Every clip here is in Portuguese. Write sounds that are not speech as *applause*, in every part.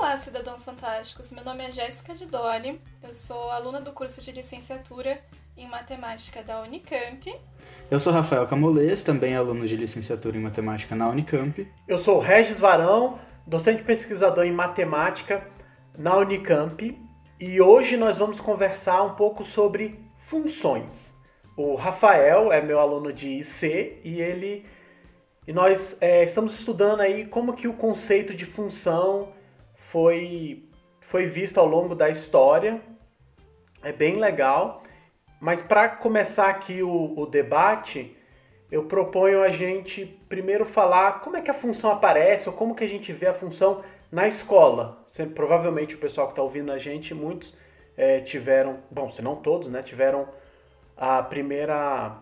Olá, cidadãos fantásticos. Meu nome é Jéssica de Dolly. Eu sou aluna do curso de licenciatura em matemática da Unicamp. Eu sou Rafael Camolês, também aluno de licenciatura em matemática na Unicamp. Eu sou Regis Varão, docente pesquisador em matemática na Unicamp, e hoje nós vamos conversar um pouco sobre funções. O Rafael é meu aluno de IC e ele e nós é, estamos estudando aí como que o conceito de função foi, foi visto ao longo da história. É bem legal. Mas para começar aqui o, o debate, eu proponho a gente primeiro falar como é que a função aparece ou como que a gente vê a função na escola. Provavelmente o pessoal que está ouvindo a gente, muitos é, tiveram, bom, se não todos, né, tiveram a primeira,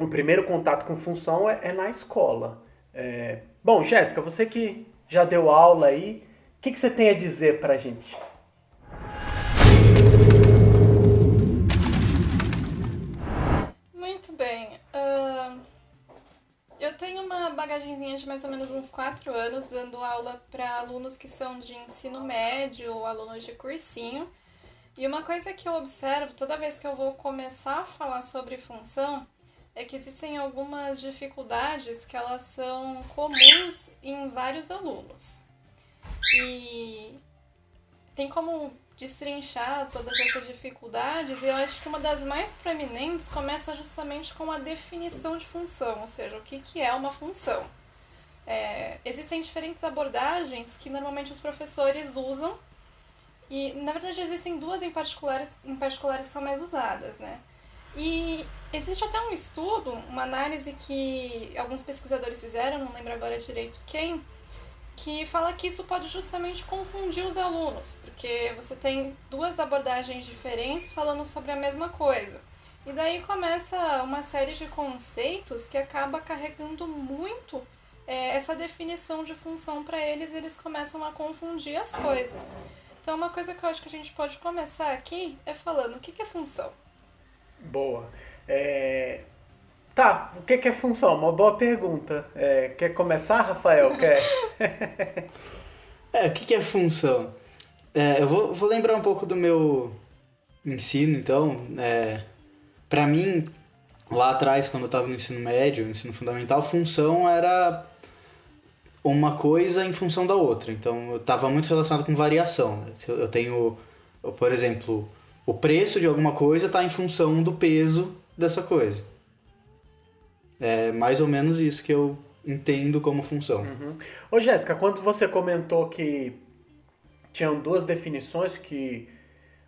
o primeiro contato com função é, é na escola. É, bom, Jéssica, você que já deu aula aí, o que, que você tem a dizer para a gente? Muito bem. Uh, eu tenho uma bagagenzinha de mais ou menos uns 4 anos dando aula para alunos que são de ensino médio, alunos de cursinho. E uma coisa que eu observo toda vez que eu vou começar a falar sobre função é que existem algumas dificuldades que elas são comuns em vários alunos. E tem como destrinchar todas essas dificuldades, e eu acho que uma das mais proeminentes começa justamente com a definição de função, ou seja, o que, que é uma função. É, existem diferentes abordagens que normalmente os professores usam, e na verdade existem duas em particular, em particular que são mais usadas, né? E existe até um estudo, uma análise que alguns pesquisadores fizeram, não lembro agora direito quem, que fala que isso pode justamente confundir os alunos, porque você tem duas abordagens diferentes falando sobre a mesma coisa. E daí começa uma série de conceitos que acaba carregando muito é, essa definição de função para eles e eles começam a confundir as coisas. Então, uma coisa que eu acho que a gente pode começar aqui é falando o que, que é função. Boa. É, Tá, o que, é função? Uma boa pergunta. É, quer começar, Rafael? Quer? *laughs* é, o que, é função? É, eu vou, vou, lembrar um pouco do meu ensino, então. É, para mim, lá atrás, quando eu estava no ensino médio, ensino fundamental, função era uma coisa em função da outra. Então, eu estava muito relacionado com variação. Né? Eu tenho, por exemplo, o preço de alguma coisa está em função do peso dessa coisa. É mais ou menos isso que eu entendo como função. Uhum. Ô Jéssica, quando você comentou que tinham duas definições que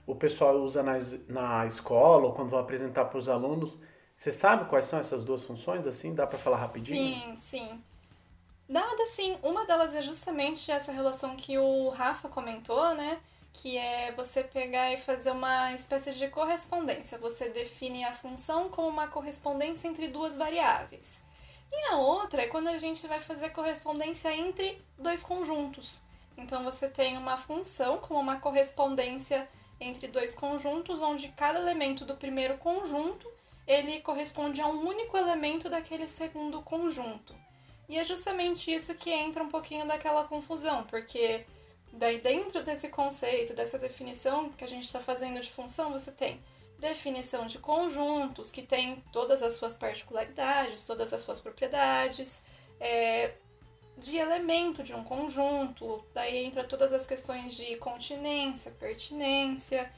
o pessoal usa na, na escola ou quando vão apresentar para os alunos, você sabe quais são essas duas funções? Assim, dá para falar rapidinho? Sim, sim. Nada sim. Uma delas é justamente essa relação que o Rafa comentou, né? Que é você pegar e fazer uma espécie de correspondência. Você define a função como uma correspondência entre duas variáveis. E a outra é quando a gente vai fazer correspondência entre dois conjuntos. Então você tem uma função como uma correspondência entre dois conjuntos, onde cada elemento do primeiro conjunto ele corresponde a um único elemento daquele segundo conjunto. E é justamente isso que entra um pouquinho daquela confusão, porque Daí, dentro desse conceito, dessa definição que a gente está fazendo de função, você tem definição de conjuntos, que tem todas as suas particularidades, todas as suas propriedades, é, de elemento de um conjunto, daí entra todas as questões de continência, pertinência.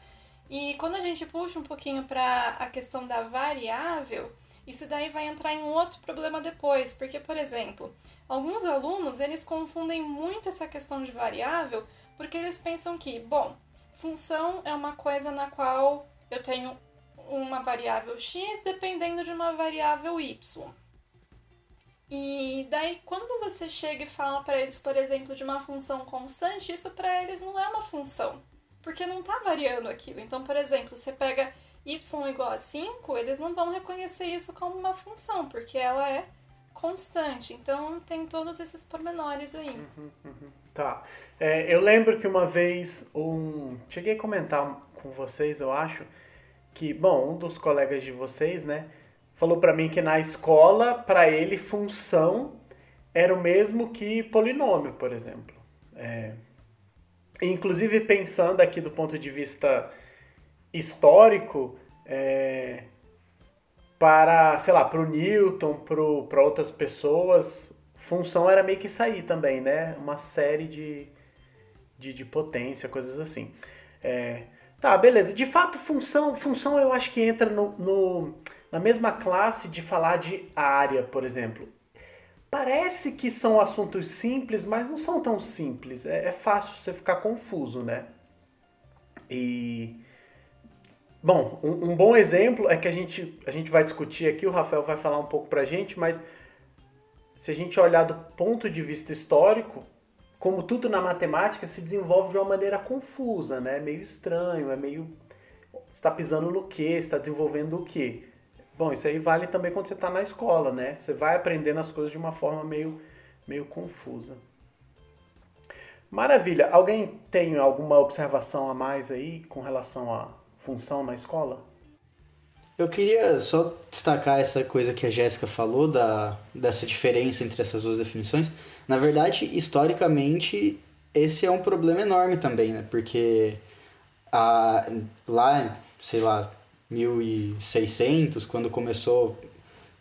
E quando a gente puxa um pouquinho para a questão da variável, isso daí vai entrar em outro problema depois, porque, por exemplo, Alguns alunos, eles confundem muito essa questão de variável, porque eles pensam que, bom, função é uma coisa na qual eu tenho uma variável x dependendo de uma variável y. E daí, quando você chega e fala para eles, por exemplo, de uma função constante, isso para eles não é uma função, porque não está variando aquilo. Então, por exemplo, você pega y igual a 5, eles não vão reconhecer isso como uma função, porque ela é constante. Então tem todos esses pormenores aí. Uhum, uhum. Tá. É, eu lembro que uma vez um. Cheguei a comentar com vocês, eu acho, que, bom, um dos colegas de vocês, né, falou para mim que na escola, para ele, função era o mesmo que polinômio, por exemplo. É, Inclusive, pensando aqui do ponto de vista histórico, é, para, sei lá, para o Newton, para outras pessoas, função era meio que sair também, né? Uma série de, de, de potência, coisas assim. É, tá, beleza. De fato, função, função eu acho que entra no, no, na mesma classe de falar de área, por exemplo. Parece que são assuntos simples, mas não são tão simples. É, é fácil você ficar confuso, né? E. Bom, um, um, bom exemplo é que a gente, a gente vai discutir aqui, o Rafael vai falar um pouco pra gente, mas se a gente olhar do ponto de vista histórico, como tudo na matemática, se desenvolve de uma maneira confusa, né? É meio estranho, é meio. está pisando no quê? está desenvolvendo o quê? Bom, isso aí vale também quando você está na escola, né? Você vai aprendendo as coisas de uma forma meio, meio confusa. Maravilha. Alguém tem alguma observação a mais aí com relação à função na escola? Eu queria só destacar essa coisa que a Jéssica falou, da, dessa diferença entre essas duas definições. Na verdade, historicamente, esse é um problema enorme também, né? Porque a, lá, sei lá, 1600, quando começou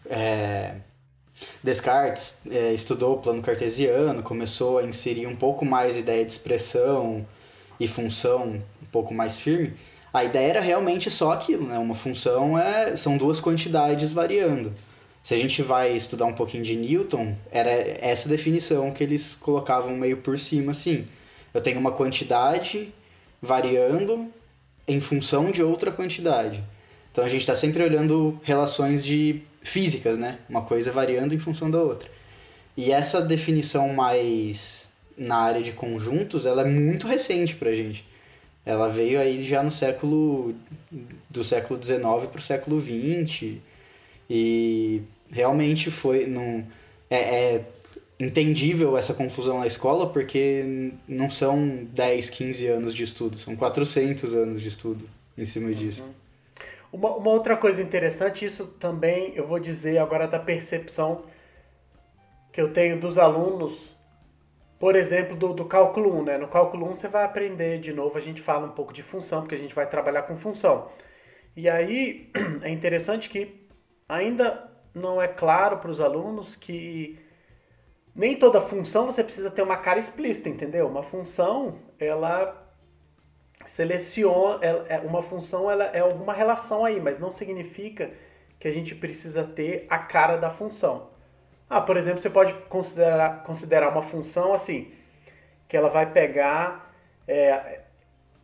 é, Descartes, é, estudou o plano cartesiano, começou a inserir um pouco mais ideia de expressão e função um pouco mais firme. A ideia era realmente só aquilo, né? Uma função é, são duas quantidades variando. Se a gente vai estudar um pouquinho de Newton, era essa definição que eles colocavam meio por cima, assim. Eu tenho uma quantidade variando em função de outra quantidade. Então a gente está sempre olhando relações de físicas, né? Uma coisa variando em função da outra. E essa definição mais na área de conjuntos, ela é muito recente para a gente. Ela veio aí já no século do século XIX para o século XX e realmente foi. Não, é, é entendível essa confusão na escola porque não são 10, 15 anos de estudo, são 400 anos de estudo em cima disso. Uma, uma outra coisa interessante, isso também eu vou dizer agora da percepção que eu tenho dos alunos, por exemplo, do, do cálculo 1. Né? No cálculo 1 você vai aprender de novo, a gente fala um pouco de função, porque a gente vai trabalhar com função. E aí *clears throat* é interessante que ainda não é claro para os alunos que nem toda função você precisa ter uma cara explícita, entendeu? Uma função, ela seleciona, é, uma função ela é alguma relação aí, mas não significa que a gente precisa ter a cara da função. Ah, por exemplo, você pode considerar, considerar uma função assim, que ela vai pegar, é,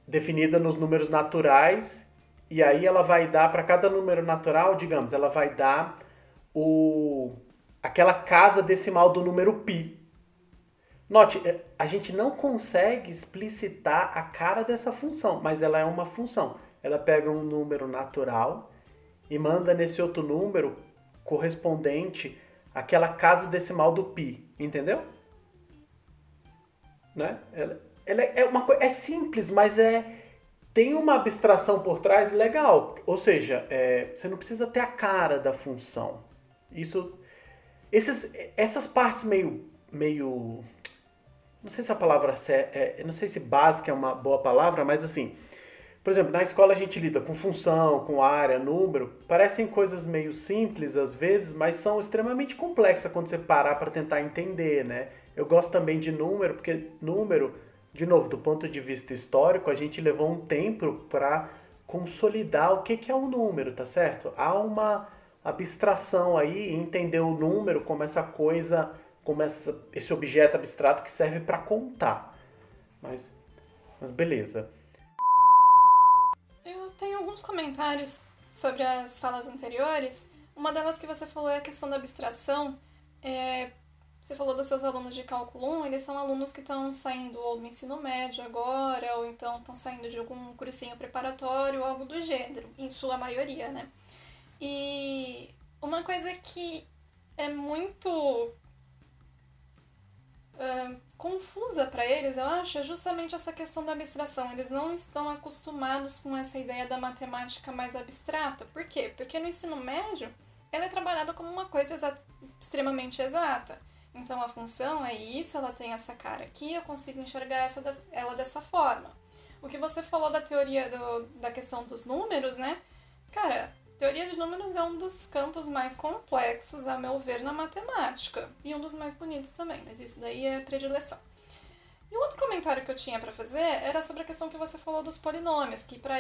definida nos números naturais, e aí ela vai dar para cada número natural, digamos, ela vai dar o aquela casa decimal do número π. Note, é, a gente não consegue explicitar a cara dessa função, mas ela é uma função. Ela pega um número natural e manda nesse outro número correspondente àquela casa decimal do π, entendeu? Né? Ela, ela é uma coisa é simples, mas é tem uma abstração por trás legal. Ou seja, é, você não precisa ter a cara da função. Isso, esses, essas partes meio, meio, não sei se a palavra é, não sei se básica é uma boa palavra, mas assim, por exemplo, na escola a gente lida com função, com área, número, parecem coisas meio simples às vezes, mas são extremamente complexas quando você parar para tentar entender, né? Eu gosto também de número, porque número, de novo, do ponto de vista histórico, a gente levou um tempo para consolidar o que, é um número, tá certo? Há uma abstração aí, entender o número como essa coisa, como essa, esse objeto abstrato que serve para contar. Mas, mas beleza. Tenho alguns comentários sobre as falas anteriores. Uma delas que você falou é a questão da abstração. É, você falou dos seus alunos de cálculo 1, eles são alunos que estão saindo ou do ensino médio agora, ou então estão saindo de algum cursinho preparatório, algo do gênero, em sua maioria, né? E uma coisa que é muito confusa para eles, eu acho, é justamente essa questão da abstração. Eles não estão acostumados com essa ideia da matemática mais abstrata. Por quê? Porque no ensino médio ela é trabalhada como uma coisa exa extremamente exata. Então a função é isso, ela tem essa cara aqui, eu consigo enxergar essa, ela dessa forma. O que você falou da teoria do, da questão dos números, né? Cara, teoria de números é um dos campos mais complexos, a meu ver, na matemática. E um dos mais bonitos também, mas isso daí é predileção. E o outro comentário que eu tinha para fazer era sobre a questão que você falou dos polinômios, que para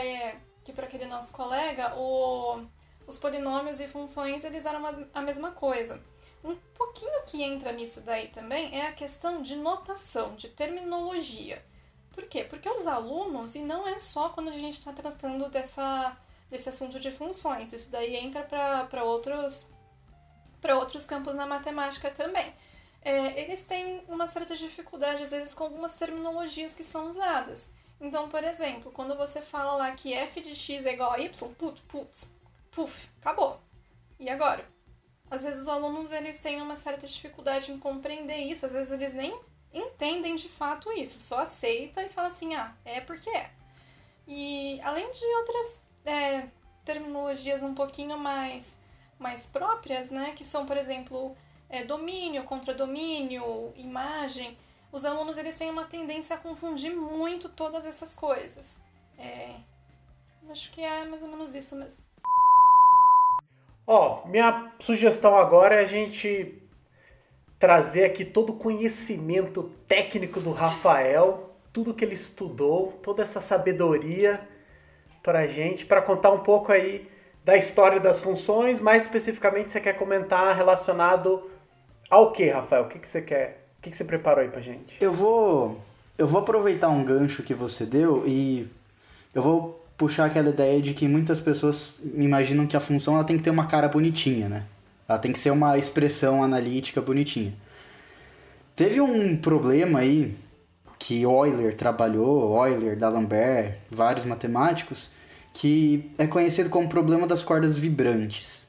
que para aquele nosso colega, o, os polinômios e funções eles eram a mesma coisa. Um pouquinho que entra nisso daí também é a questão de notação, de terminologia. Por quê? Porque os alunos, e não é só quando a gente está tratando dessa, desse assunto de funções, isso daí entra para outros, outros campos na matemática também. É, eles têm uma certa dificuldade, às vezes, com algumas terminologias que são usadas. Então, por exemplo, quando você fala lá que f de x é igual a y, put, putz, puf, acabou. E agora? Às vezes os alunos eles têm uma certa dificuldade em compreender isso, às vezes eles nem entendem de fato isso, só aceita e fala assim, ah, é porque é. E além de outras é, terminologias um pouquinho mais, mais próprias, né, que são, por exemplo, é, domínio, contradomínio, imagem, os alunos eles têm uma tendência a confundir muito todas essas coisas. É, acho que é mais ou menos isso mesmo. Ó, oh, minha sugestão agora é a gente trazer aqui todo o conhecimento técnico do Rafael, tudo que ele estudou, toda essa sabedoria pra gente, para contar um pouco aí da história das funções, mais especificamente você quer comentar relacionado ao que, Rafael? O que, que você quer? O que, que você preparou aí pra gente? Eu vou. Eu vou aproveitar um gancho que você deu e eu vou puxar aquela ideia de que muitas pessoas imaginam que a função ela tem que ter uma cara bonitinha, né? Ela tem que ser uma expressão analítica bonitinha. Teve um problema aí que Euler trabalhou, Euler, D'Alembert, vários matemáticos, que é conhecido como problema das cordas vibrantes.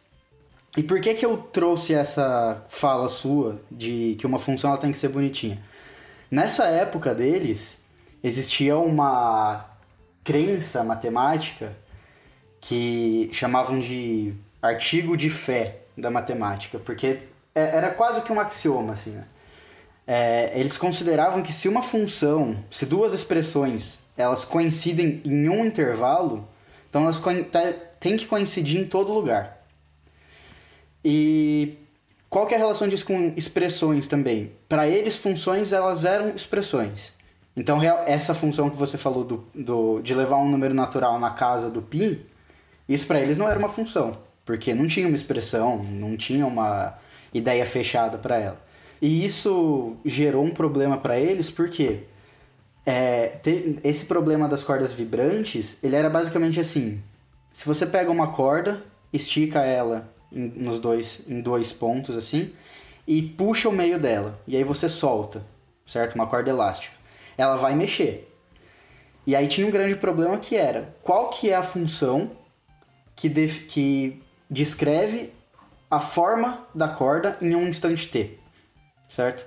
E por que que eu trouxe essa fala sua de que uma função ela tem que ser bonitinha? Nessa época deles, existia uma crença matemática que chamavam de artigo de fé da matemática, porque é, era quase que um axioma, assim, né? É, eles consideravam que se uma função, se duas expressões, elas coincidem em um intervalo, então elas têm que coincidir em todo lugar. E qual que é a relação disso com expressões também? Para eles, funções elas eram expressões. Então, essa função que você falou do, do, de levar um número natural na casa do π, isso para eles não era uma função, porque não tinha uma expressão, não tinha uma ideia fechada para ela. E isso gerou um problema para eles, porque é, esse problema das cordas vibrantes, ele era basicamente assim: se você pega uma corda, estica ela em, nos dois, em dois pontos assim, e puxa o meio dela. E aí você solta, certo? Uma corda elástica. Ela vai mexer. E aí tinha um grande problema que era qual que é a função que, que descreve a forma da corda em um instante t, certo?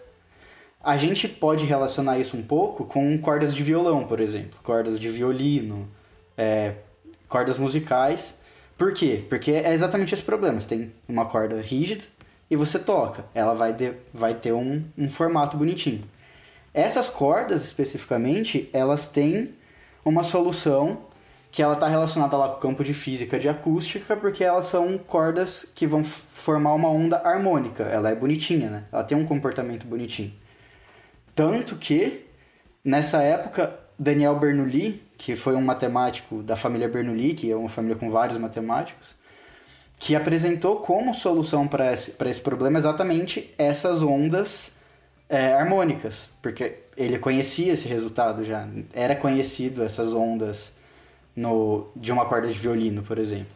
A gente pode relacionar isso um pouco com cordas de violão, por exemplo, cordas de violino, é, cordas musicais, por quê? Porque é exatamente esse problema. Você tem uma corda rígida e você toca. Ela vai, de, vai ter um, um formato bonitinho. Essas cordas, especificamente, elas têm uma solução que ela está relacionada lá com o campo de física de acústica, porque elas são cordas que vão formar uma onda harmônica. Ela é bonitinha, né? Ela tem um comportamento bonitinho. Tanto que, nessa época, Daniel Bernoulli, que foi um matemático da família Bernoulli, que é uma família com vários matemáticos, que apresentou como solução para esse, esse problema exatamente essas ondas é, harmônicas, porque ele conhecia esse resultado já, era conhecido essas ondas no, de uma corda de violino, por exemplo.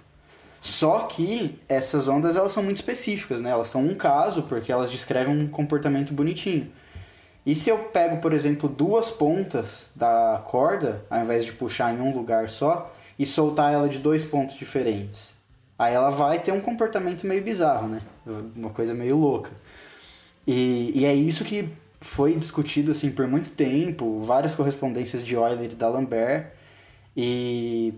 Só que essas ondas elas são muito específicas, né? Elas são um caso porque elas descrevem um comportamento bonitinho. E se eu pego, por exemplo, duas pontas da corda, ao invés de puxar em um lugar só, e soltar ela de dois pontos diferentes? Aí ela vai ter um comportamento meio bizarro, né? Uma coisa meio louca. E, e é isso que foi discutido assim por muito tempo, várias correspondências de Euler e d'Alembert. E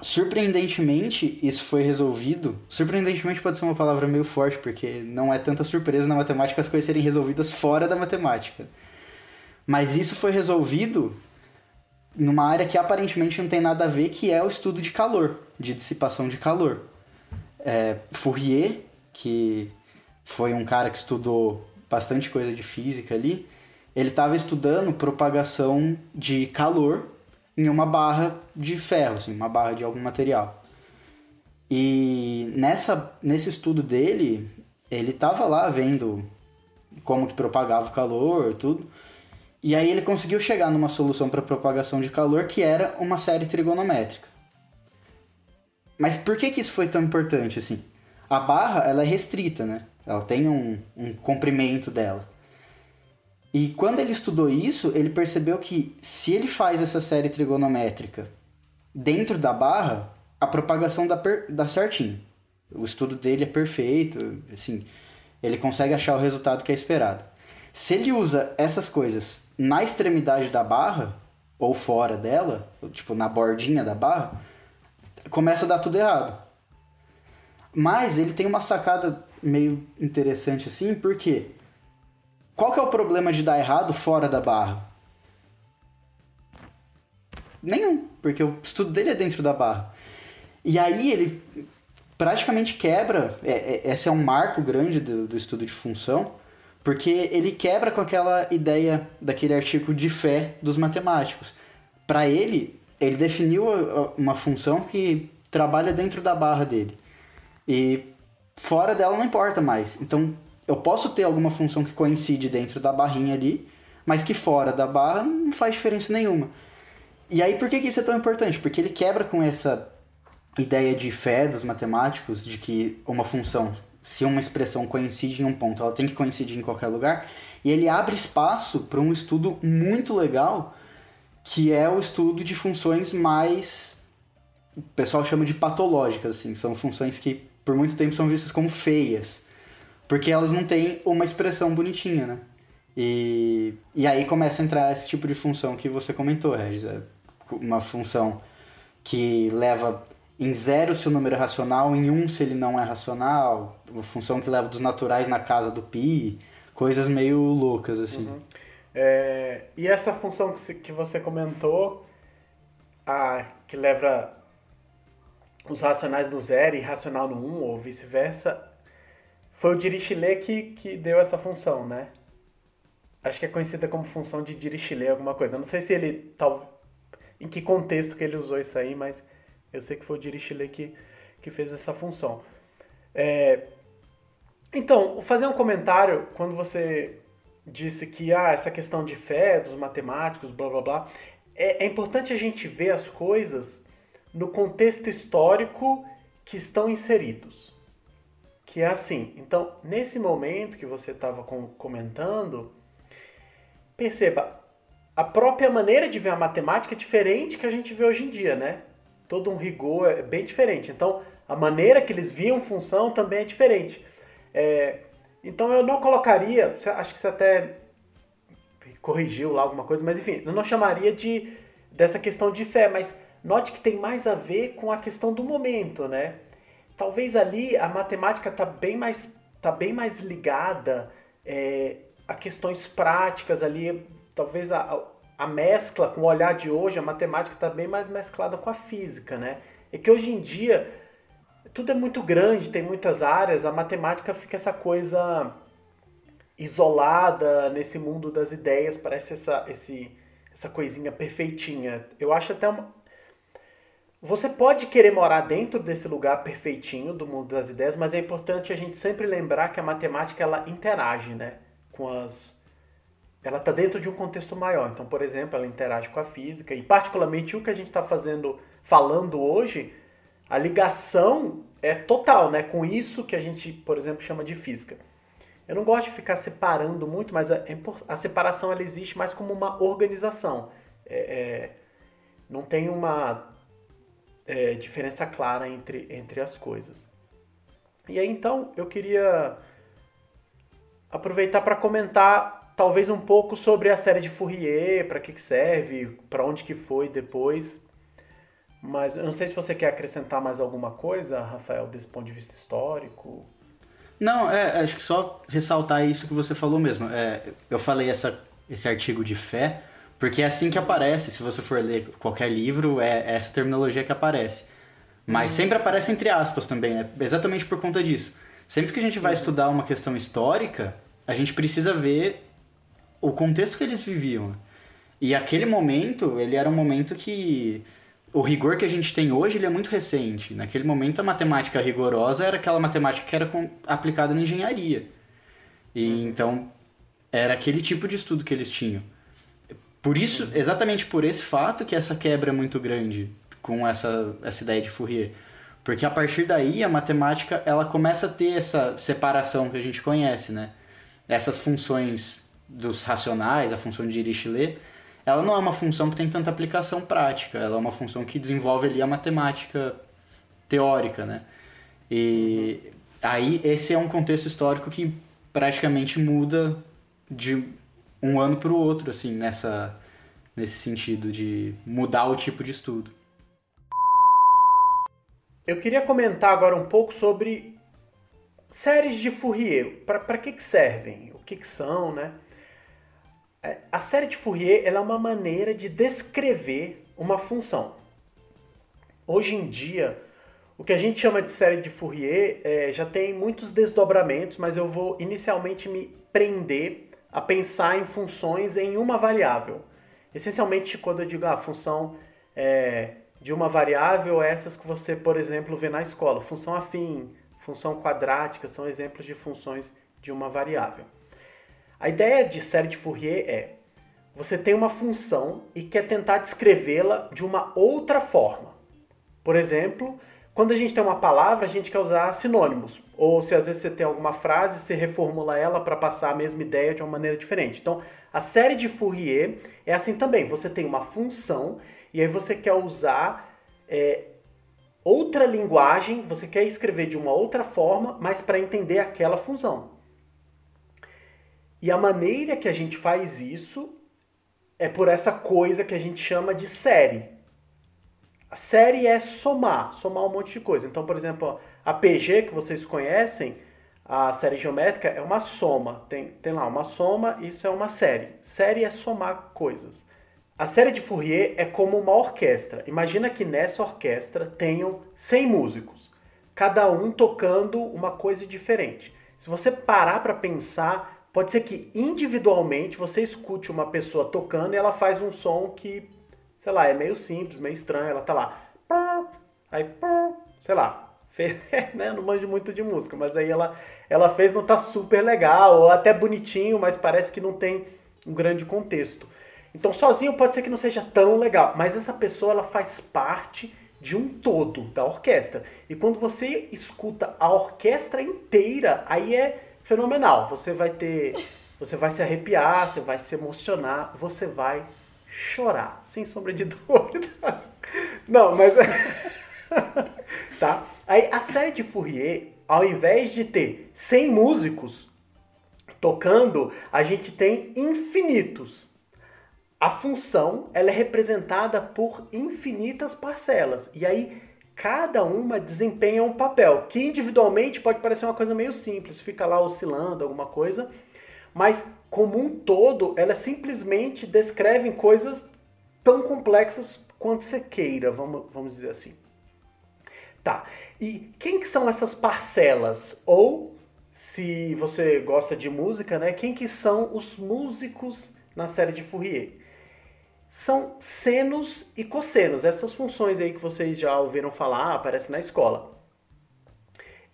surpreendentemente, isso foi resolvido. Surpreendentemente pode ser uma palavra meio forte, porque não é tanta surpresa na matemática as coisas serem resolvidas fora da matemática. Mas isso foi resolvido numa área que aparentemente não tem nada a ver, que é o estudo de calor, de dissipação de calor. É, Fourier, que foi um cara que estudou bastante coisa de física ali, ele estava estudando propagação de calor em uma barra de ferro, assim, uma barra de algum material. E nessa, nesse estudo dele, ele estava lá vendo como que propagava o calor, tudo. E aí ele conseguiu chegar numa solução para propagação de calor que era uma série trigonométrica. Mas por que, que isso foi tão importante assim? A barra ela é restrita, né? Ela tem um, um comprimento dela. E quando ele estudou isso, ele percebeu que se ele faz essa série trigonométrica dentro da barra, a propagação dá, per, dá certinho. O estudo dele é perfeito, assim, ele consegue achar o resultado que é esperado. Se ele usa essas coisas na extremidade da barra, ou fora dela, tipo na bordinha da barra, começa a dar tudo errado. Mas ele tem uma sacada meio interessante assim, porque qual que é o problema de dar errado fora da barra? Nenhum, porque o estudo dele é dentro da barra. E aí ele praticamente quebra, é, é, esse é um marco grande do, do estudo de função, porque ele quebra com aquela ideia daquele artigo de fé dos matemáticos. Para ele, ele definiu uma função que trabalha dentro da barra dele. E fora dela não importa mais. Então, eu posso ter alguma função que coincide dentro da barrinha ali, mas que fora da barra não faz diferença nenhuma. E aí por que, que isso é tão importante? Porque ele quebra com essa ideia de fé dos matemáticos de que uma função, se uma expressão coincide em um ponto, ela tem que coincidir em qualquer lugar, e ele abre espaço para um estudo muito legal, que é o estudo de funções mais o pessoal chama de patológicas, assim, são funções que por muito tempo são vistas como feias. Porque elas não têm uma expressão bonitinha, né? E, e aí começa a entrar esse tipo de função que você comentou, Regis. É uma função que leva em zero se o número é racional, em um se ele não é racional, uma função que leva dos naturais na casa do pi, coisas meio loucas assim. Uhum. É, e essa função que, que você comentou, a, que leva os racionais do zero e racional no um, ou vice-versa, foi o Dirichlet que, que deu essa função, né? Acho que é conhecida como função de Dirichlet, alguma coisa. não sei se ele. Tal, em que contexto que ele usou isso aí, mas eu sei que foi o Dirichlet que, que fez essa função. É, então, fazer um comentário, quando você disse que ah, essa questão de fé dos matemáticos, blá blá blá, é, é importante a gente ver as coisas no contexto histórico que estão inseridos que é assim. Então, nesse momento que você estava comentando, perceba, a própria maneira de ver a matemática é diferente que a gente vê hoje em dia, né? Todo um rigor é bem diferente. Então, a maneira que eles viam função também é diferente. É, então, eu não colocaria, acho que você até corrigiu lá alguma coisa, mas enfim, eu não chamaria de dessa questão de fé, mas note que tem mais a ver com a questão do momento, né? Talvez ali a matemática está bem mais tá bem mais ligada é, a questões práticas ali, talvez a, a mescla com o olhar de hoje, a matemática está bem mais mesclada com a física, né? É que hoje em dia tudo é muito grande, tem muitas áreas, a matemática fica essa coisa isolada nesse mundo das ideias, parece essa, esse, essa coisinha perfeitinha. Eu acho até uma, você pode querer morar dentro desse lugar perfeitinho do mundo das ideias, mas é importante a gente sempre lembrar que a matemática ela interage, né, com as ela está dentro de um contexto maior. Então, por exemplo, ela interage com a física e particularmente o que a gente está fazendo, falando hoje, a ligação é total, né, com isso que a gente, por exemplo, chama de física. Eu não gosto de ficar separando muito, mas a, a separação ela existe mais como uma organização. É, é, não tem uma é, diferença clara entre, entre as coisas. E aí então eu queria aproveitar para comentar talvez um pouco sobre a série de Fourier, para que, que serve, para onde que foi depois. Mas eu não sei se você quer acrescentar mais alguma coisa, Rafael, desse ponto de vista histórico. Não, é, acho que só ressaltar isso que você falou mesmo. É, eu falei essa, esse artigo de fé, porque é assim que aparece, se você for ler qualquer livro, é, é essa terminologia que aparece. Mas uhum. sempre aparece entre aspas também, né? Exatamente por conta disso. Sempre que a gente vai uhum. estudar uma questão histórica, a gente precisa ver o contexto que eles viviam. E aquele momento, ele era um momento que o rigor que a gente tem hoje ele é muito recente. Naquele momento, a matemática rigorosa era aquela matemática que era aplicada na engenharia. E uhum. então, era aquele tipo de estudo que eles tinham. Por isso, uhum. exatamente por esse fato que essa quebra é muito grande com essa, essa ideia de Fourier. Porque a partir daí, a matemática ela começa a ter essa separação que a gente conhece, né? Essas funções dos racionais, a função de Dirichlet, ela não é uma função que tem tanta aplicação prática, ela é uma função que desenvolve ali a matemática teórica, né? E aí esse é um contexto histórico que praticamente muda de um ano para o outro, assim, nessa, nesse sentido de mudar o tipo de estudo. Eu queria comentar agora um pouco sobre séries de Fourier. Para que, que servem? O que, que são, né? É, a série de Fourier é uma maneira de descrever uma função. Hoje em dia, o que a gente chama de série de Fourier é, já tem muitos desdobramentos, mas eu vou inicialmente me prender a pensar em funções em uma variável. Essencialmente, quando eu digo a ah, função é, de uma variável, é essas que você, por exemplo, vê na escola. Função afim, função quadrática, são exemplos de funções de uma variável. A ideia de série de Fourier é você tem uma função e quer tentar descrevê-la de uma outra forma. Por exemplo, quando a gente tem uma palavra, a gente quer usar sinônimos. Ou se às vezes você tem alguma frase, você reformula ela para passar a mesma ideia de uma maneira diferente. Então, a série de Fourier é assim também. Você tem uma função e aí você quer usar é, outra linguagem, você quer escrever de uma outra forma, mas para entender aquela função. E a maneira que a gente faz isso é por essa coisa que a gente chama de série. A série é somar, somar um monte de coisa. Então, por exemplo, a PG que vocês conhecem, a série geométrica é uma soma. Tem, tem lá uma soma, isso é uma série. Série é somar coisas. A série de Fourier é como uma orquestra. Imagina que nessa orquestra tenham 100 músicos, cada um tocando uma coisa diferente. Se você parar para pensar Pode ser que individualmente você escute uma pessoa tocando e ela faz um som que, sei lá, é meio simples, meio estranho. Ela tá lá, aí, sei lá, *laughs* fez, né? Não manjo muito de música, mas aí ela, ela fez, não tá super legal, ou até bonitinho, mas parece que não tem um grande contexto. Então, sozinho pode ser que não seja tão legal, mas essa pessoa ela faz parte de um todo da orquestra. E quando você escuta a orquestra inteira, aí é fenomenal. Você vai ter. Você vai se arrepiar, você vai se emocionar, você vai chorar, sem sombra de *laughs* dúvidas. Não, mas. *laughs* tá? Aí a série de Fourier, ao invés de ter 100 músicos tocando, a gente tem infinitos. A função ela é representada por infinitas parcelas. E aí cada uma desempenha um papel, que individualmente pode parecer uma coisa meio simples, fica lá oscilando alguma coisa, mas como um todo, elas simplesmente descrevem coisas tão complexas quanto você queira, vamos, vamos dizer assim. Tá, e quem que são essas parcelas? Ou, se você gosta de música, né, quem que são os músicos na série de Fourier? são senos e cossenos, essas funções aí que vocês já ouviram falar, aparecem na escola.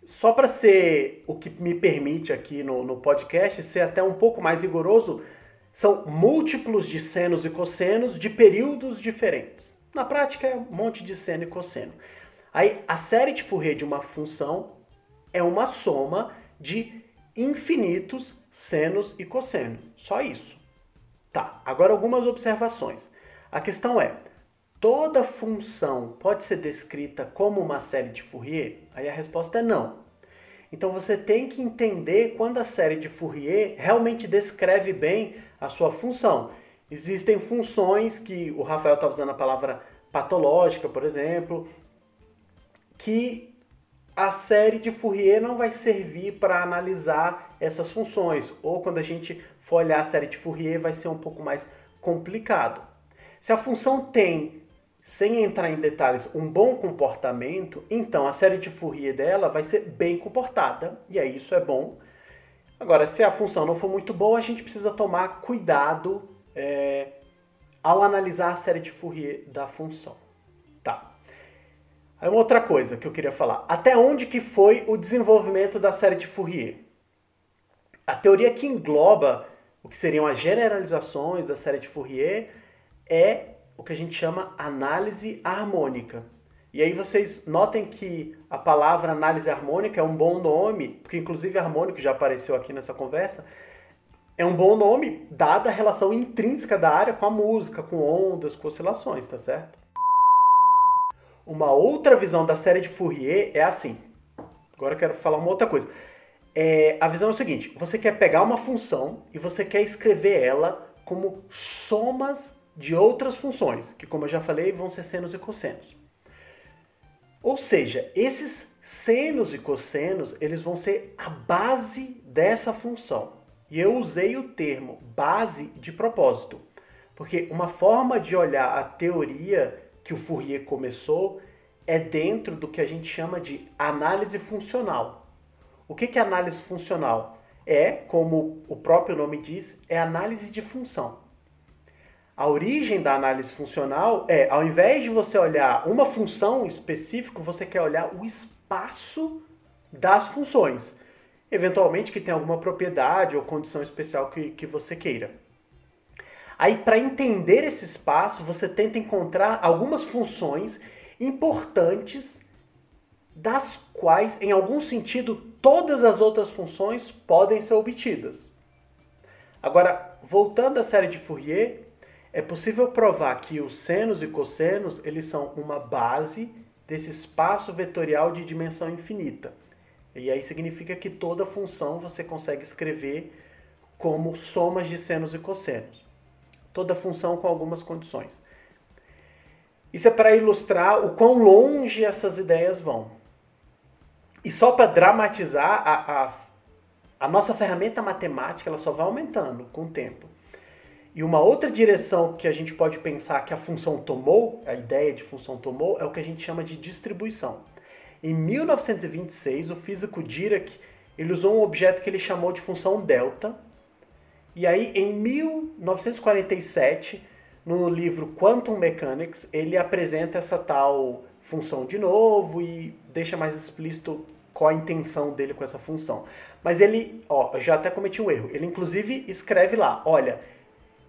Só para ser o que me permite aqui no, no podcast ser até um pouco mais rigoroso, são múltiplos de senos e cossenos de períodos diferentes. Na prática é um monte de seno e cosseno. Aí a série de Fourier de uma função é uma soma de infinitos senos e cossenos. Só isso. Tá, agora algumas observações. A questão é, toda função pode ser descrita como uma série de Fourier? Aí a resposta é não. Então você tem que entender quando a série de Fourier realmente descreve bem a sua função. Existem funções que o Rafael está usando a palavra patológica, por exemplo, que a série de Fourier não vai servir para analisar essas funções, ou quando a gente for olhar a série de Fourier vai ser um pouco mais complicado. Se a função tem, sem entrar em detalhes, um bom comportamento, então a série de Fourier dela vai ser bem comportada, e aí isso é bom. Agora, se a função não for muito boa, a gente precisa tomar cuidado é, ao analisar a série de Fourier da função. Tá. Aí uma outra coisa que eu queria falar. Até onde que foi o desenvolvimento da série de Fourier? A teoria que engloba o que seriam as generalizações da série de Fourier é o que a gente chama análise harmônica. E aí vocês notem que a palavra análise harmônica é um bom nome, porque inclusive harmônico já apareceu aqui nessa conversa, é um bom nome dada a relação intrínseca da área com a música, com ondas, com oscilações, tá certo? Uma outra visão da série de Fourier é assim. Agora eu quero falar uma outra coisa. É, a visão é o seguinte: você quer pegar uma função e você quer escrever ela como somas de outras funções, que, como eu já falei, vão ser senos e cossenos. Ou seja, esses senos e cossenos eles vão ser a base dessa função. E eu usei o termo base de propósito, porque uma forma de olhar a teoria que o Fourier começou é dentro do que a gente chama de análise funcional. O que é análise funcional? É, como o próprio nome diz, é análise de função. A origem da análise funcional é, ao invés de você olhar uma função específica, você quer olhar o espaço das funções eventualmente que tem alguma propriedade ou condição especial que, que você queira. Aí, para entender esse espaço, você tenta encontrar algumas funções importantes das quais, em algum sentido, todas as outras funções podem ser obtidas. Agora, voltando à série de Fourier, é possível provar que os senos e cossenos eles são uma base desse espaço vetorial de dimensão infinita. E aí significa que toda função você consegue escrever como somas de senos e cossenos. Toda função com algumas condições. Isso é para ilustrar o quão longe essas ideias vão. E só para dramatizar, a, a, a nossa ferramenta matemática ela só vai aumentando com o tempo. E uma outra direção que a gente pode pensar que a função tomou, a ideia de função tomou, é o que a gente chama de distribuição. Em 1926, o físico Dirac ele usou um objeto que ele chamou de função delta. E aí, em 1947, no livro Quantum Mechanics, ele apresenta essa tal função de novo e deixa mais explícito qual a intenção dele com essa função. Mas ele, ó, já até cometi um erro. Ele inclusive escreve lá, olha,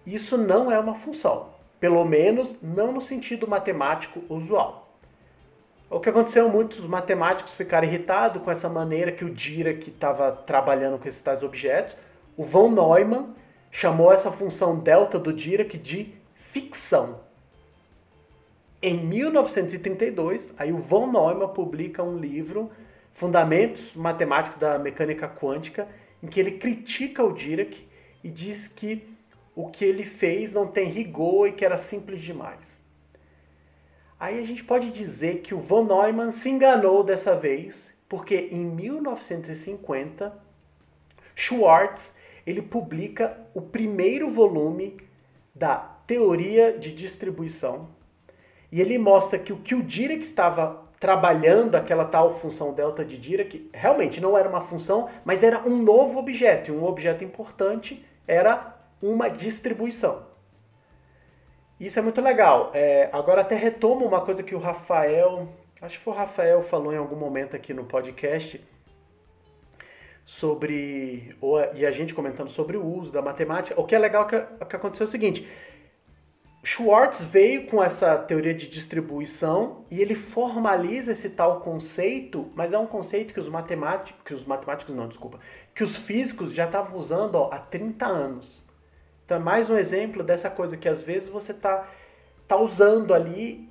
isso não é uma função, pelo menos não no sentido matemático usual. O que aconteceu, muitos matemáticos ficaram irritados com essa maneira que o Dirac estava trabalhando com esses tais objetos. O von Neumann chamou essa função delta do Dirac de ficção. Em 1932, aí o von Neumann publica um livro, Fundamentos Matemáticos da Mecânica Quântica, em que ele critica o Dirac e diz que o que ele fez não tem rigor e que era simples demais. Aí a gente pode dizer que o von Neumann se enganou dessa vez, porque em 1950 Schwartz ele publica o primeiro volume da teoria de distribuição e ele mostra que o que o Dirac estava trabalhando aquela tal função delta de Dirac realmente não era uma função, mas era um novo objeto, e um objeto importante era uma distribuição. Isso é muito legal. É, agora até retomo uma coisa que o Rafael, acho que foi o Rafael falou em algum momento aqui no podcast sobre ou, e a gente comentando sobre o uso da matemática. O que é legal que, que aconteceu é o seguinte: Schwartz veio com essa teoria de distribuição e ele formaliza esse tal conceito, mas é um conceito que os matemáticos, que os matemáticos não, desculpa, que os físicos já estavam usando ó, há 30 anos. Então é mais um exemplo dessa coisa que às vezes você está tá usando ali.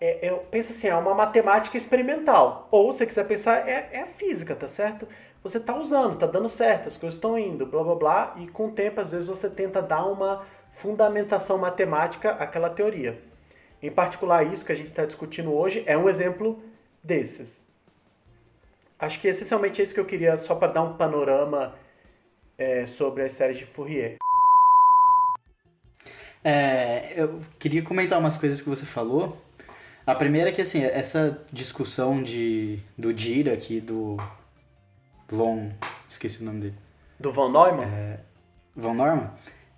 É, é, pensa assim, é uma matemática experimental. Ou se você quiser pensar, é, é física, tá certo? Você está usando, está dando certo, as coisas estão indo, blá blá blá, e com o tempo, às vezes, você tenta dar uma fundamentação matemática àquela teoria. Em particular, isso que a gente está discutindo hoje é um exemplo desses. Acho que essencialmente é isso que eu queria, só para dar um panorama é, sobre as séries de Fourier. É, eu queria comentar umas coisas que você falou. A primeira é que, assim, essa discussão de, do Dira aqui, do Von... esqueci o nome dele. Do Von Neumann? É, Von Neumann.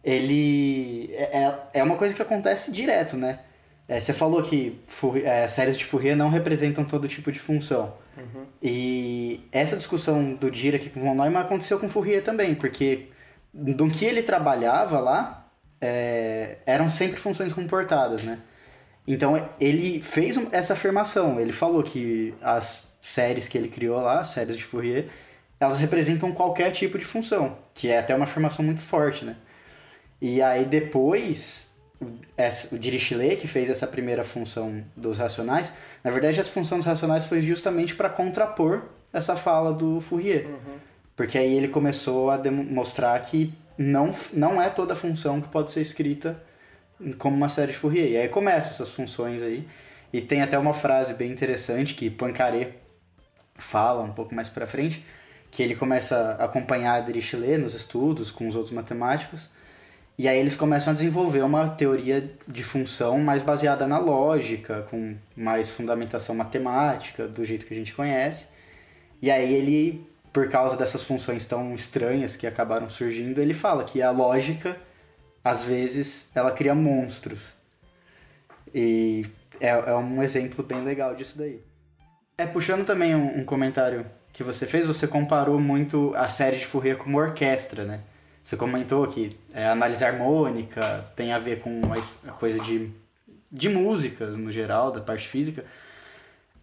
Ele... É, é, é uma coisa que acontece direto, né? É, você falou que é, séries de Fourier não representam todo tipo de função. Uhum. E essa discussão do Dira aqui com Von Neumann aconteceu com Fourier também, porque do que ele trabalhava lá, é, eram sempre funções comportadas, né? Então ele fez essa afirmação, ele falou que as séries que ele criou lá, as séries de Fourier, elas representam qualquer tipo de função, que é até uma afirmação muito forte, né? E aí depois, o Dirichlet, que fez essa primeira função dos racionais, na verdade essa função dos racionais foi justamente para contrapor essa fala do Fourier. Uhum. Porque aí ele começou a demonstrar que não, não é toda função que pode ser escrita como uma série de Fourier. E aí começa essas funções aí. E tem até uma frase bem interessante que Poincaré fala um pouco mais para frente, que ele começa a acompanhar Dirichlet nos estudos com os outros matemáticos, e aí eles começam a desenvolver uma teoria de função mais baseada na lógica, com mais fundamentação matemática, do jeito que a gente conhece. E aí ele por causa dessas funções tão estranhas que acabaram surgindo, ele fala que a lógica, às vezes, ela cria monstros. E é, é um exemplo bem legal disso daí. É, puxando também um, um comentário que você fez, você comparou muito a série de Fourier com uma orquestra, né? Você comentou que é, análise harmônica tem a ver com a coisa de, de músicas no geral, da parte física.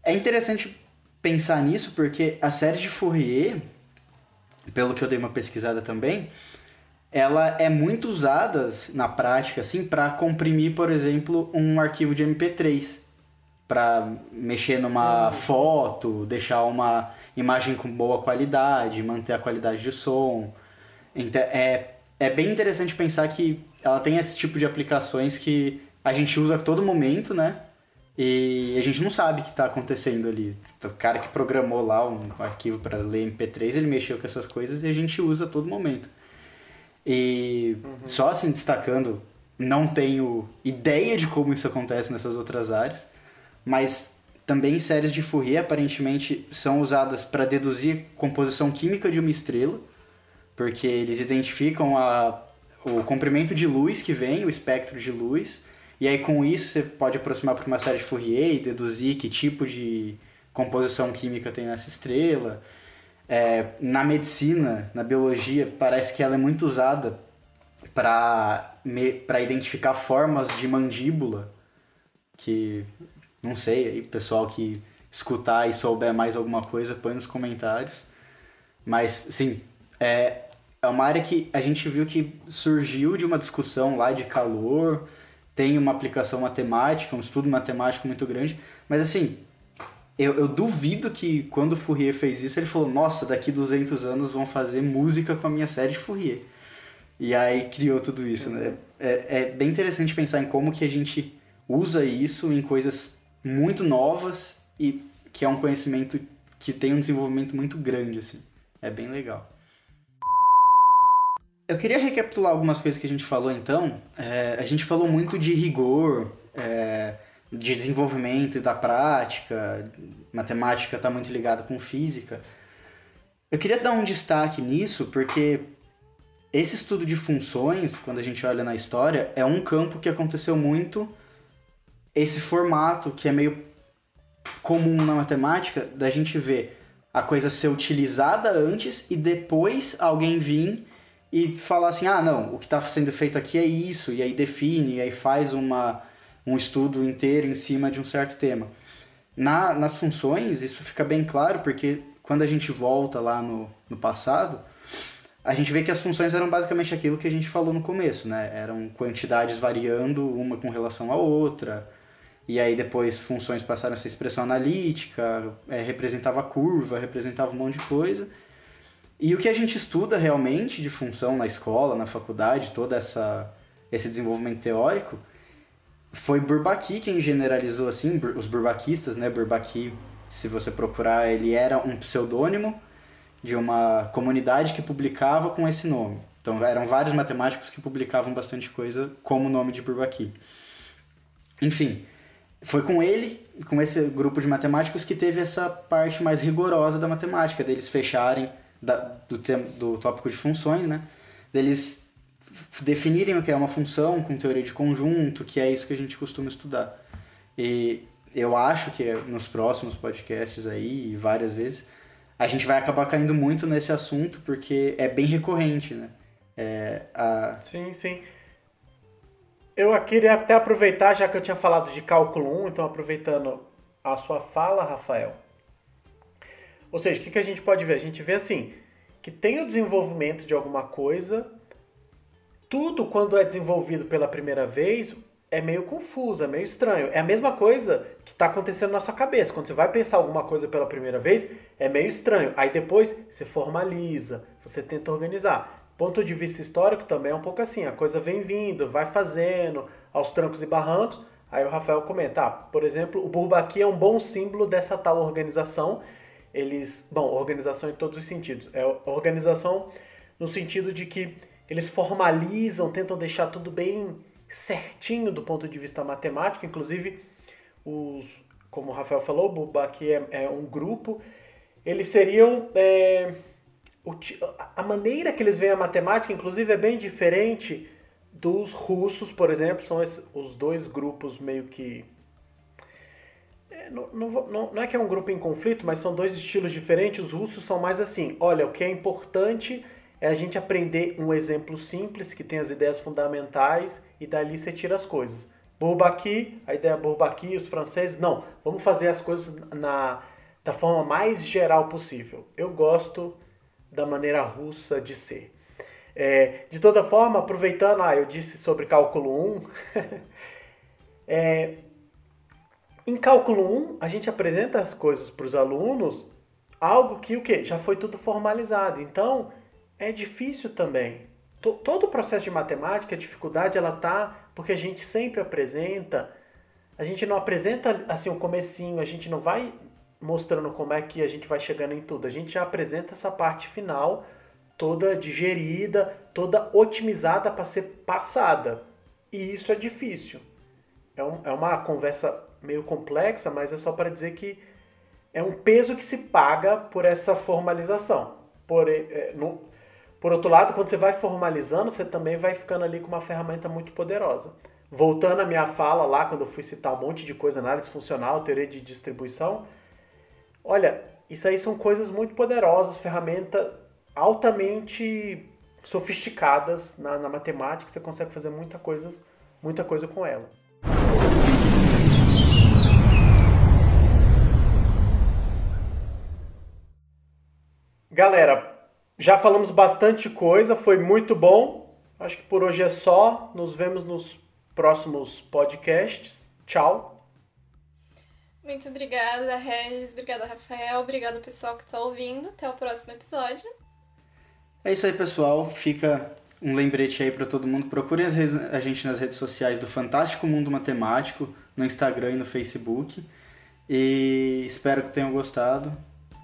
É interessante pensar nisso porque a série de Fourier, pelo que eu dei uma pesquisada também, ela é muito usada na prática assim para comprimir, por exemplo, um arquivo de MP3 para mexer numa uhum. foto, deixar uma imagem com boa qualidade, manter a qualidade de som. Então, é, é bem interessante pensar que ela tem esse tipo de aplicações que a gente usa a todo momento, né? E a gente não sabe o que está acontecendo ali. O cara que programou lá um arquivo para ler MP3, ele mexeu com essas coisas e a gente usa a todo momento. E uhum. só assim destacando, não tenho ideia de como isso acontece nessas outras áreas, mas também séries de Fourier aparentemente são usadas para deduzir composição química de uma estrela, porque eles identificam a, o comprimento de luz que vem, o espectro de luz, e aí com isso você pode aproximar para uma série de Fourier e deduzir que tipo de composição química tem nessa estrela. É, na medicina, na biologia, parece que ela é muito usada para identificar formas de mandíbula, que não sei, aí pessoal que escutar e souber mais alguma coisa, põe nos comentários. Mas, sim, é, é uma área que a gente viu que surgiu de uma discussão lá de calor, tem uma aplicação matemática, um estudo matemático muito grande, mas assim, eu, eu duvido que quando o Fourier fez isso, ele falou: Nossa, daqui 200 anos vão fazer música com a minha série de Fourier. E aí criou tudo isso, né? É, é bem interessante pensar em como que a gente usa isso em coisas muito novas e que é um conhecimento que tem um desenvolvimento muito grande, assim. É bem legal. Eu queria recapitular algumas coisas que a gente falou então. É, a gente falou muito de rigor, é, de desenvolvimento da prática, matemática está muito ligada com física. Eu queria dar um destaque nisso porque esse estudo de funções, quando a gente olha na história, é um campo que aconteceu muito esse formato que é meio comum na matemática da gente ver a coisa ser utilizada antes e depois alguém vir e falar assim, ah, não, o que está sendo feito aqui é isso, e aí define, e aí faz uma, um estudo inteiro em cima de um certo tema. Na, nas funções, isso fica bem claro, porque quando a gente volta lá no, no passado, a gente vê que as funções eram basicamente aquilo que a gente falou no começo, né? Eram quantidades variando uma com relação à outra, e aí depois funções passaram a ser expressão analítica, é, representava curva, representava um monte de coisa, e o que a gente estuda realmente de função na escola, na faculdade, todo essa, esse desenvolvimento teórico, foi Bourbaki quem generalizou assim, os burbaquistas, né? Bourbaki, se você procurar, ele era um pseudônimo de uma comunidade que publicava com esse nome. Então eram vários matemáticos que publicavam bastante coisa como o nome de Bourbaki. Enfim, foi com ele, com esse grupo de matemáticos, que teve essa parte mais rigorosa da matemática, deles fecharem da, do, do tópico de funções, né? Deles definirem o que é uma função com teoria de conjunto, que é isso que a gente costuma estudar. E eu acho que nos próximos podcasts aí, várias vezes, a gente vai acabar caindo muito nesse assunto, porque é bem recorrente, né? É, a... Sim, sim. Eu queria até aproveitar, já que eu tinha falado de cálculo 1, então aproveitando a sua fala, Rafael. Ou seja, o que, que a gente pode ver? A gente vê assim, que tem o desenvolvimento de alguma coisa, tudo quando é desenvolvido pela primeira vez é meio confuso, é meio estranho. É a mesma coisa que está acontecendo na sua cabeça. Quando você vai pensar alguma coisa pela primeira vez, é meio estranho. Aí depois você formaliza, você tenta organizar ponto de vista histórico também é um pouco assim, a coisa vem vindo, vai fazendo, aos trancos e barrancos. Aí o Rafael comenta, ah, por exemplo, o Bourbaki é um bom símbolo dessa tal organização. Eles, bom, organização em todos os sentidos. É organização no sentido de que eles formalizam, tentam deixar tudo bem certinho do ponto de vista matemático, inclusive os, como o Rafael falou, o Bourbaki é, é um grupo. Eles seriam é, a maneira que eles veem a matemática, inclusive, é bem diferente dos russos, por exemplo, são os dois grupos meio que. Não, não, não, é que é um grupo em conflito, mas são dois estilos diferentes. Os russos são mais assim: olha, o que é importante é a gente aprender um exemplo simples que tem as ideias fundamentais e dali você tira as coisas. Bourbaki, a ideia Bourbaki, os franceses, não, vamos fazer as coisas na, da forma mais geral possível. Eu gosto da maneira russa de ser. É, de toda forma, aproveitando, ah, eu disse sobre cálculo 1, *laughs* é, em cálculo 1 a gente apresenta as coisas para os alunos, algo que o que já foi tudo formalizado. Então é difícil também. todo o processo de matemática, a dificuldade ela tá porque a gente sempre apresenta, a gente não apresenta assim o comecinho, a gente não vai mostrando como é que a gente vai chegando em tudo. A gente já apresenta essa parte final toda digerida, toda otimizada para ser passada. E isso é difícil. É, um, é uma conversa meio complexa, mas é só para dizer que é um peso que se paga por essa formalização. Por, é, no, por outro lado, quando você vai formalizando, você também vai ficando ali com uma ferramenta muito poderosa. Voltando à minha fala lá, quando eu fui citar um monte de coisa área funcional, teoria de distribuição, Olha, isso aí são coisas muito poderosas, ferramentas altamente sofisticadas na, na matemática, você consegue fazer muita coisa, muita coisa com elas. Galera, já falamos bastante coisa, foi muito bom. Acho que por hoje é só. Nos vemos nos próximos podcasts. Tchau. Muito obrigada, Regis. Obrigada, Rafael. Obrigado, pessoal que está ouvindo. Até o próximo episódio. É isso aí, pessoal. Fica um lembrete aí para todo mundo. Procurem a gente nas redes sociais do Fantástico Mundo Matemático, no Instagram e no Facebook. E espero que tenham gostado.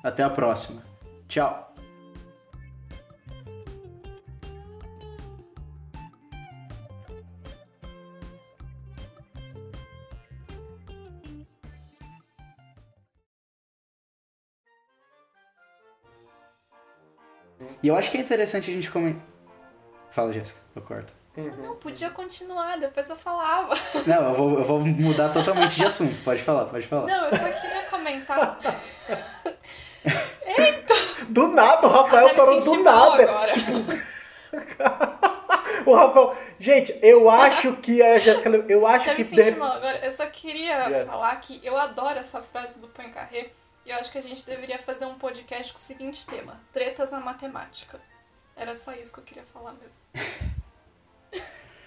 Até a próxima. Tchau! E eu acho que é interessante a gente comentar. Fala, Jéssica, eu corto. Uhum. Não, podia continuar, depois eu falava. Não, eu vou, eu vou mudar totalmente de assunto. Pode falar, pode falar. Não, eu só queria comentar. Nada, o Rafael parou do nada. Agora. Tipo... *laughs* o Rafael. Gente, eu acho que a Jéssica. Eu acho que. Deve... agora. Eu só queria yes. falar que eu adoro essa frase do Poincaré eu acho que a gente deveria fazer um podcast com o seguinte tema: tretas na matemática. Era só isso que eu queria falar mesmo.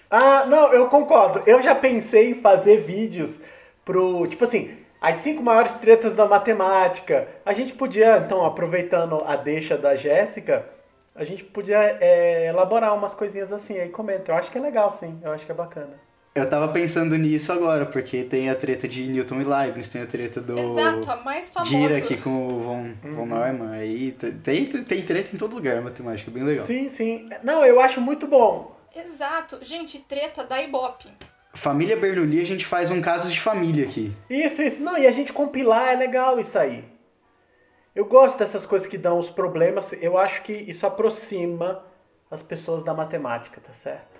ah, não, eu concordo. Eu já pensei em fazer vídeos pro. Tipo assim, as cinco maiores tretas da matemática. A gente podia, então, aproveitando a deixa da Jéssica, a gente podia é, elaborar umas coisinhas assim. Aí comenta. Eu acho que é legal, sim. Eu acho que é bacana. Eu tava pensando nisso agora, porque tem a treta de Newton e Leibniz, tem a treta do Exato, a mais famosa. Dirac com o von, von Neumann. Aí tem, tem treta em todo lugar, matemática, bem legal. Sim, sim. Não, eu acho muito bom. Exato. Gente, treta da Ibope. Família Bernoulli, a gente faz um caso de família aqui. Isso, isso. Não, e a gente compilar é legal isso aí. Eu gosto dessas coisas que dão os problemas. Eu acho que isso aproxima as pessoas da matemática, tá certo?